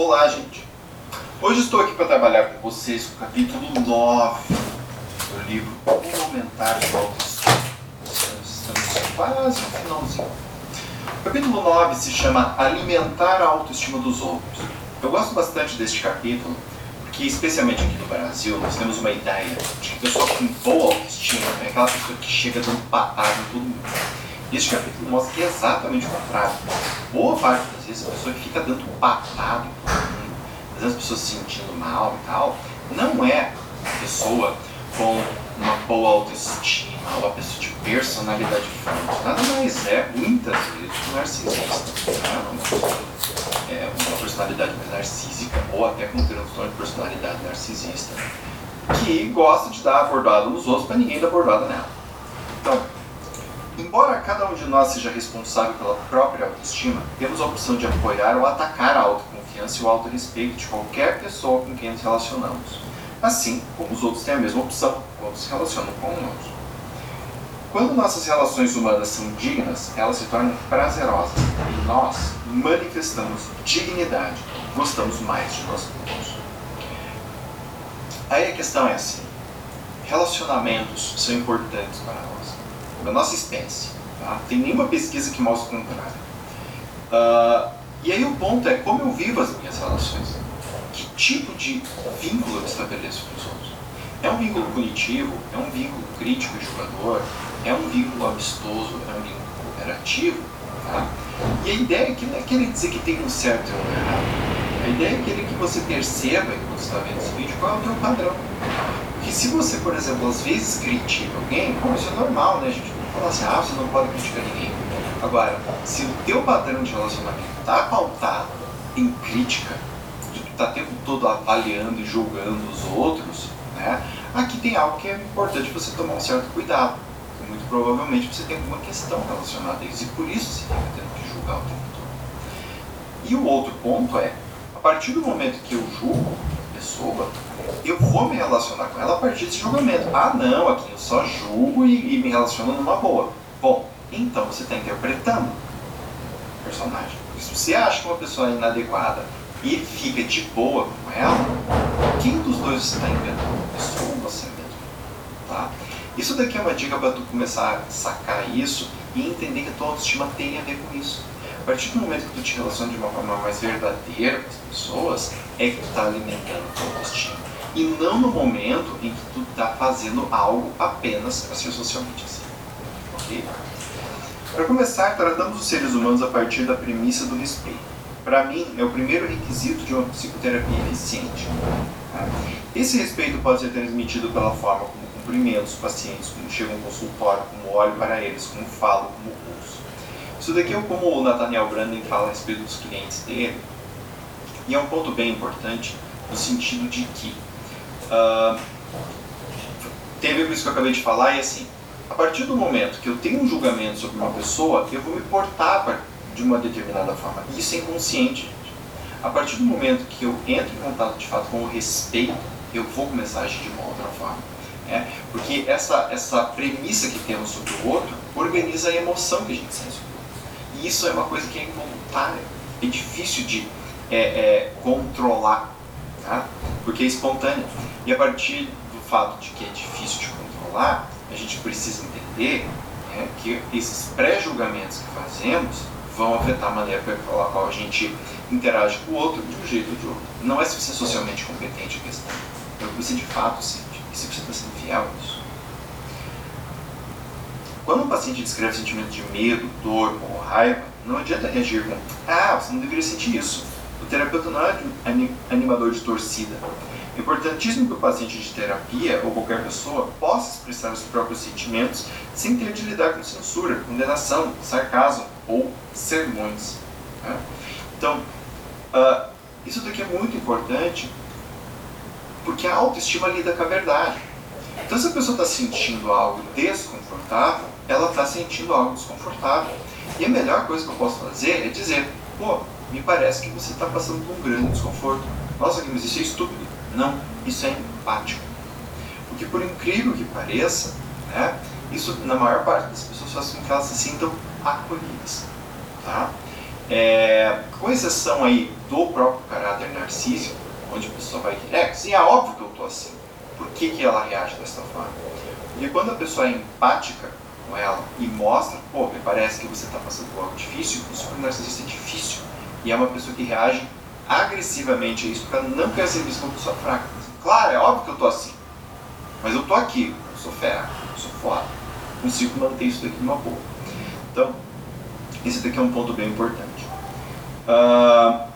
Olá, gente. Hoje estou aqui para trabalhar com vocês o capítulo 9 do livro Como Aumentar Sua Autoestima. Estamos quase no finalzinho. O capítulo 9 se chama Alimentar a Autoestima dos Outros. Eu gosto bastante deste capítulo porque, especialmente aqui no Brasil, nós temos uma ideia de que a pessoa com boa autoestima é aquela pessoa que chega dando patada em todo mundo. Este capítulo mostra que é exatamente o contrário. Boa parte das vezes a pessoa que fica dando mundo, às vezes as pessoas se sentindo mal e tal, não é a pessoa com uma boa autoestima, uma pessoa de personalidade forte. Nada mais é, muitas vezes, um narcisista. Né? Uma, pessoa, é, uma personalidade mais narcísica, ou até com transtorno de personalidade narcisista, que gosta de dar abordada nos outros para ninguém dar abordada nela. Então, Embora cada um de nós seja responsável pela própria autoestima, temos a opção de apoiar ou atacar a autoconfiança e o autorrespeito de qualquer pessoa com quem nos relacionamos. Assim como os outros têm a mesma opção quando se relacionam conosco. Quando nossas relações humanas são dignas, elas se tornam prazerosas e nós manifestamos dignidade, gostamos mais de nós mesmos. Aí a questão é assim: relacionamentos são importantes para nós da nossa espécie. Tá? Tem nenhuma pesquisa que mostre o contrário. Uh, e aí o ponto é como eu vivo as minhas relações. Que tipo de vínculo eu estabeleço com os outros? É um vínculo punitivo? É um vínculo crítico e julgador? É um vínculo amistoso? É um vínculo cooperativo? Tá? E a ideia aqui não é querer dizer que tem um certo e um errado. A ideia é querer que você perceba, enquanto está vendo esse vídeo, qual é o teu padrão. Porque se você, por exemplo, às vezes critica alguém, bom, isso é normal, né? Gente não fala assim, ah, você não pode criticar ninguém. Agora, se o teu padrão de relacionamento está pautado em crítica, de tu tá o tempo todo avaliando e julgando os outros, né? Aqui tem algo que é importante você tomar um certo cuidado. Muito provavelmente você tem alguma questão relacionada a isso e por isso você fica tendo que julgar o tempo todo. E o outro ponto é, a partir do momento que eu julgo pessoa, eu vou me relacionar com ela a partir desse julgamento. Ah, não, aqui eu só julgo e, e me relaciono numa boa. Bom, então você está interpretando o personagem. Se você acha que uma pessoa é inadequada e fica de boa com ela, quem dos dois você está enganando? A pessoa você mesmo? Tá? Isso daqui é uma dica para tu começar a sacar isso e entender que a tua autoestima tem a ver com isso. Partir do momento que tu te relaciona de uma forma mais verdadeira com as pessoas, é que tu está alimentando a tua autoestima e não no momento em que tu está fazendo algo apenas para ser socialmente assim. Ok? Para começar, tratamos os seres humanos a partir da premissa do respeito. Para mim, é o primeiro requisito de uma psicoterapia eficiente. Tá? Esse respeito pode ser transmitido pela forma como cumprimento os pacientes, como chego ao consultório, como olho para eles, como falo, como ouço. Isso daqui é como o Nathaniel Branden fala a respeito dos clientes dele, e é um ponto bem importante no sentido de que Uh, tem a ver com isso que eu acabei de falar, e assim, a partir do momento que eu tenho um julgamento sobre uma pessoa, eu vou me portar de uma determinada forma. Isso é inconsciente, gente. A partir do momento que eu entro em contato de fato com o respeito, eu vou começar a agir de uma outra forma. Né? Porque essa, essa premissa que temos sobre o outro organiza a emoção que a gente sente. E isso é uma coisa que é involuntária, é difícil de é, é, controlar, tá? porque é espontâneo. E a partir do fato de que é difícil de controlar, a gente precisa entender né, que esses pré-julgamentos que fazemos vão afetar a maneira pela qual a gente interage com o outro de um jeito ou de outro. Não é se você é socialmente competente a questão, é o que você de fato sente, e se você está sendo fiel a isso. Quando um paciente descreve sentimento de medo, dor ou raiva, não adianta reagir com ah, você não deveria sentir isso. O terapeuta não é animador de torcida. É importantíssimo que o paciente de terapia ou qualquer pessoa possa expressar os próprios sentimentos sem ter de lidar com censura, condenação, sarcasmo ou sermões. Né? Então, uh, isso daqui é muito importante porque a autoestima lida com a verdade. Então, se a pessoa está sentindo algo desconfortável, ela está sentindo algo desconfortável. E a melhor coisa que eu posso fazer é dizer: pô, me parece que você está passando por um grande desconforto. Nossa, mas isso é estúpido. Não, isso é empático. Porque por incrível que pareça, né, isso na maior parte das pessoas faz com que elas se sintam acolhidas. Tá? É, com exceção aí do próprio caráter narcísico, onde a pessoa vai dizer, é, sim, é óbvio que eu estou assim. Por que, que ela reage dessa forma? Porque quando a pessoa é empática com ela e mostra, pô, me parece que você está passando por algo difícil, o super narcisista é difícil. E é uma pessoa que reage agressivamente a isso para não querer ser visto como pessoa fraca. Claro, é óbvio que eu estou assim. Mas eu estou aqui, eu sou fera, eu sou foda. Consigo manter isso daqui numa boa. Então, esse daqui é um ponto bem importante. Uh,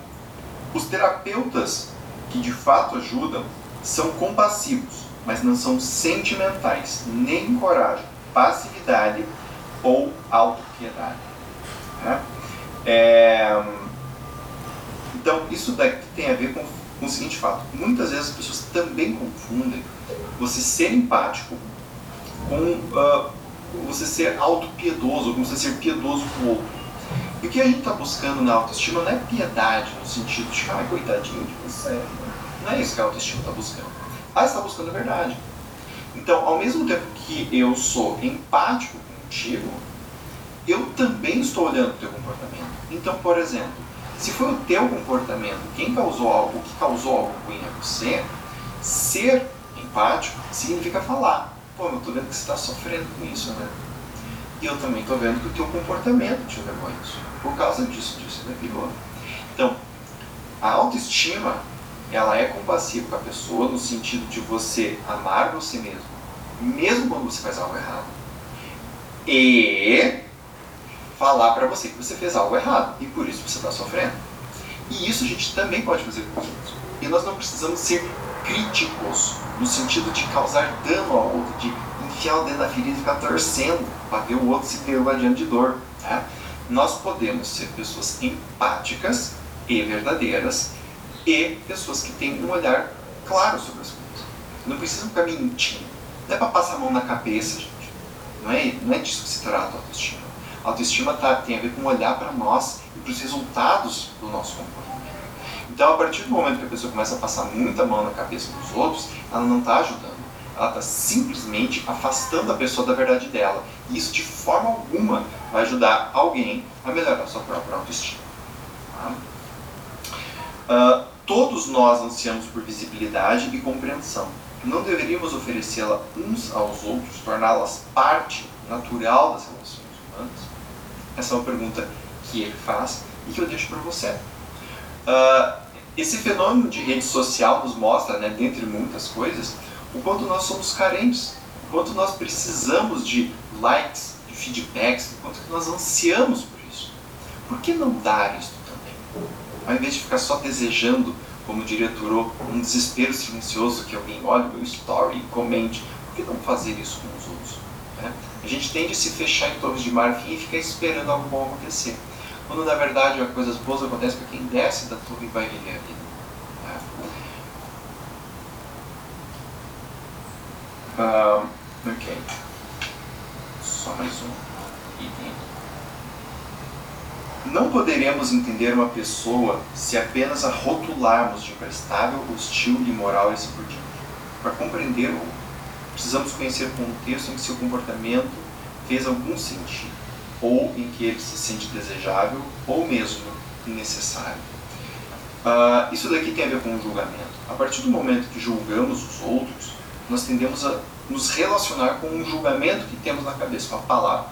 os terapeutas que de fato ajudam são compassivos, mas não são sentimentais, nem encorajam passividade ou autopiedade. Né? É, então, isso daqui tem a ver com, com, o seguinte fato: muitas vezes as pessoas também confundem você ser empático com uh, você ser autopiedoso, com você ser piedoso com o outro. E o que a gente está buscando na autoestima não é piedade no sentido de, ai, coitadinho de você. Não é isso que a autoestima está buscando. Ela está buscando a verdade. Então, ao mesmo tempo que eu sou empático contigo, eu também estou olhando o teu comportamento. Então, por exemplo, se foi o teu comportamento quem causou algo, o que causou algo ruim a você, ser empático significa falar. Pô, eu estou vendo que você está sofrendo com isso, né? E eu também estou vendo que o teu comportamento te levou a isso. Por causa disso, disso, daquilo. Então, a autoestima ela é compassiva com a pessoa no sentido de você amar você mesmo, mesmo quando você faz algo errado, e falar para você que você fez algo errado e por isso você está sofrendo. E isso a gente também pode fazer com os outros. E nós não precisamos ser críticos no sentido de causar dano ao outro, de enfiar o dedo na ferida e ficar torcendo para ver o outro se adiante de dor. Tá? Nós podemos ser pessoas empáticas e verdadeiras e pessoas que têm um olhar claro sobre as coisas. Não precisam ficar mentindo. Não é para passar a mão na cabeça, gente. Não é, não é disso que se trata a autoestima. A autoestima tá, tem a ver com olhar para nós e para os resultados do nosso comportamento. Então, a partir do momento que a pessoa começa a passar muita mão na cabeça dos outros, ela não está ajudando. Ela está simplesmente afastando a pessoa da verdade dela. E isso, de forma alguma, vai ajudar alguém a melhorar a sua própria autoestima. Tá? Uh, Todos nós ansiamos por visibilidade e compreensão. Não deveríamos oferecê-la uns aos outros, torná-las parte natural das relações humanas? Essa é uma pergunta que ele faz e que eu deixo para você. Uh, esse fenômeno de rede social nos mostra, né, dentre muitas coisas, o quanto nós somos carentes, o quanto nós precisamos de likes, de feedbacks, o quanto nós ansiamos por isso. Por que não dar isso também? Ao invés de ficar só desejando, como diria Thoreau, um desespero silencioso que alguém olhe meu story e comente, por que não fazer isso com os outros? Né? A gente tende a se fechar em torno de marfim e ficar esperando algo bom acontecer. Quando na verdade coisas boas acontecem para quem desce da torre e vai viver a vida. Né? Ok. Só mais um item. Não poderemos entender uma pessoa se apenas a rotularmos de imprestável, hostil, imoral e assim por diante. Para compreender precisamos conhecer o contexto em que seu comportamento fez algum sentido, ou em que ele se sente desejável, ou mesmo necessário. Uh, isso daqui tem a ver com o julgamento. A partir do momento que julgamos os outros, nós tendemos a nos relacionar com um julgamento que temos na cabeça, com a palavra.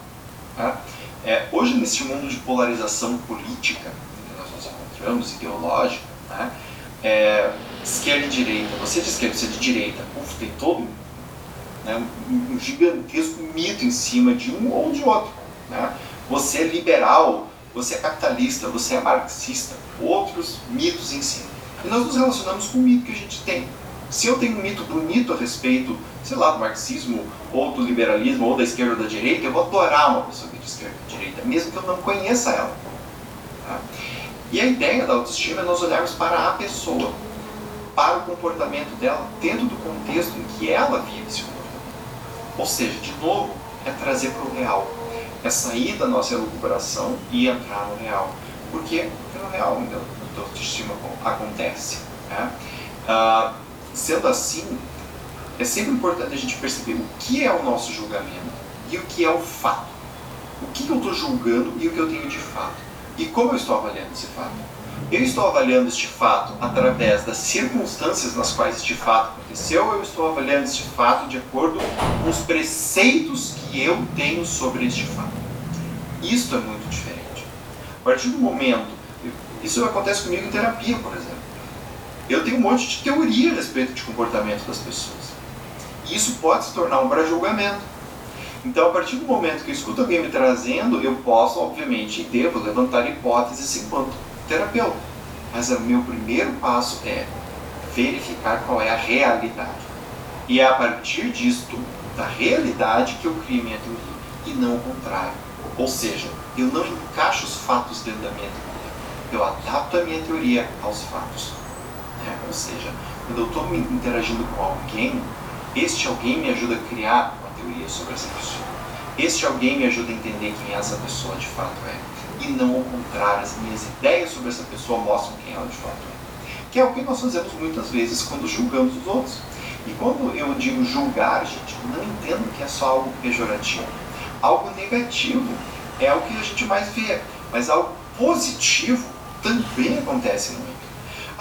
Tá? É, hoje, nesse mundo de polarização política que nós nos encontramos, ideológica, né, é, esquerda e direita, você é de esquerda, você é de direita, uf, tem todo né, um, gigantesco mito em cima de um ou de outro. Né? Você é liberal, você é capitalista, você é marxista, outros mitos em cima. E nós nos relacionamos com o mito que a gente tem. Se eu tenho um mito bonito a respeito, sei lá, do marxismo, ou do liberalismo, ou da esquerda ou da direita, eu vou adorar uma pessoa que é de esquerda ou de direita, mesmo que eu não conheça ela. Tá? E a ideia da autoestima é nós olharmos para a pessoa, para o comportamento dela, dentro do contexto em que ela vive esse comportamento. Ou seja, de novo, é trazer para o real. É sair da nossa elucubração e entrar no real. Porque é no real onde a autoestima acontece. Né? Ah, Sendo assim, é sempre importante a gente perceber o que é o nosso julgamento e o que é o fato. O que eu estou julgando e o que eu tenho de fato. E como eu estou avaliando esse fato. Eu estou avaliando este fato através das circunstâncias nas quais este fato aconteceu, ou eu estou avaliando este fato de acordo com os preceitos que eu tenho sobre este fato. Isto é muito diferente. A partir do momento, isso acontece comigo em terapia, por exemplo. Eu tenho um monte de teoria a respeito de comportamento das pessoas. E isso pode se tornar um para julgamento. Então, a partir do momento que eu escuto alguém me trazendo, eu posso, obviamente, e devo levantar hipóteses enquanto terapeuta. Mas o meu primeiro passo é verificar qual é a realidade. E é a partir disto, da realidade, que eu crio minha teoria, e não o contrário. Ou seja, eu não encaixo os fatos dentro da minha teoria, eu adapto a minha teoria aos fatos. É, ou seja, quando eu estou interagindo com alguém, este alguém me ajuda a criar uma teoria sobre essa pessoa. Este alguém me ajuda a entender quem essa pessoa de fato é e não ao contrário. As minhas ideias sobre essa pessoa mostram quem ela de fato é. Que é o que nós fazemos muitas vezes quando julgamos os outros. E quando eu digo julgar, gente, não entendo que é só algo pejorativo. Algo negativo é o que a gente mais vê, mas algo positivo também acontece muito.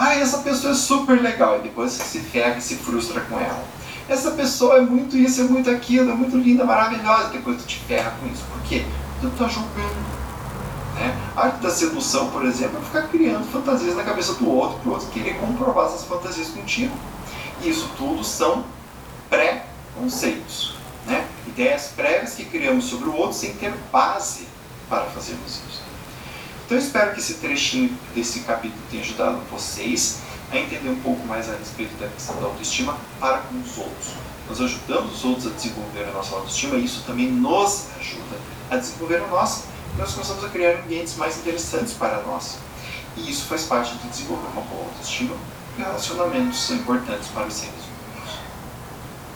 Ah, essa pessoa é super legal, e depois você se ferra e se frustra com ela. Essa pessoa é muito isso, é muito aquilo, é muito linda, maravilhosa, e depois tu te ferra com isso. Por quê? Porque tu está julgando. Né? A arte da sedução, por exemplo, é ficar criando fantasias na cabeça do outro, para o outro querer comprovar essas fantasias contigo. E isso tudo são pré-conceitos, né? ideias prévias que criamos sobre o outro sem ter base para fazermos isso. Então eu espero que esse trechinho desse capítulo tenha ajudado vocês a entender um pouco mais a respeito da questão da autoestima para com os outros. Nós ajudamos os outros a desenvolver a nossa autoestima e isso também nos ajuda a desenvolver a nossa nós começamos a criar ambientes mais interessantes para nós. E isso faz parte de desenvolver uma boa autoestima relacionamentos são importantes para seres humanos.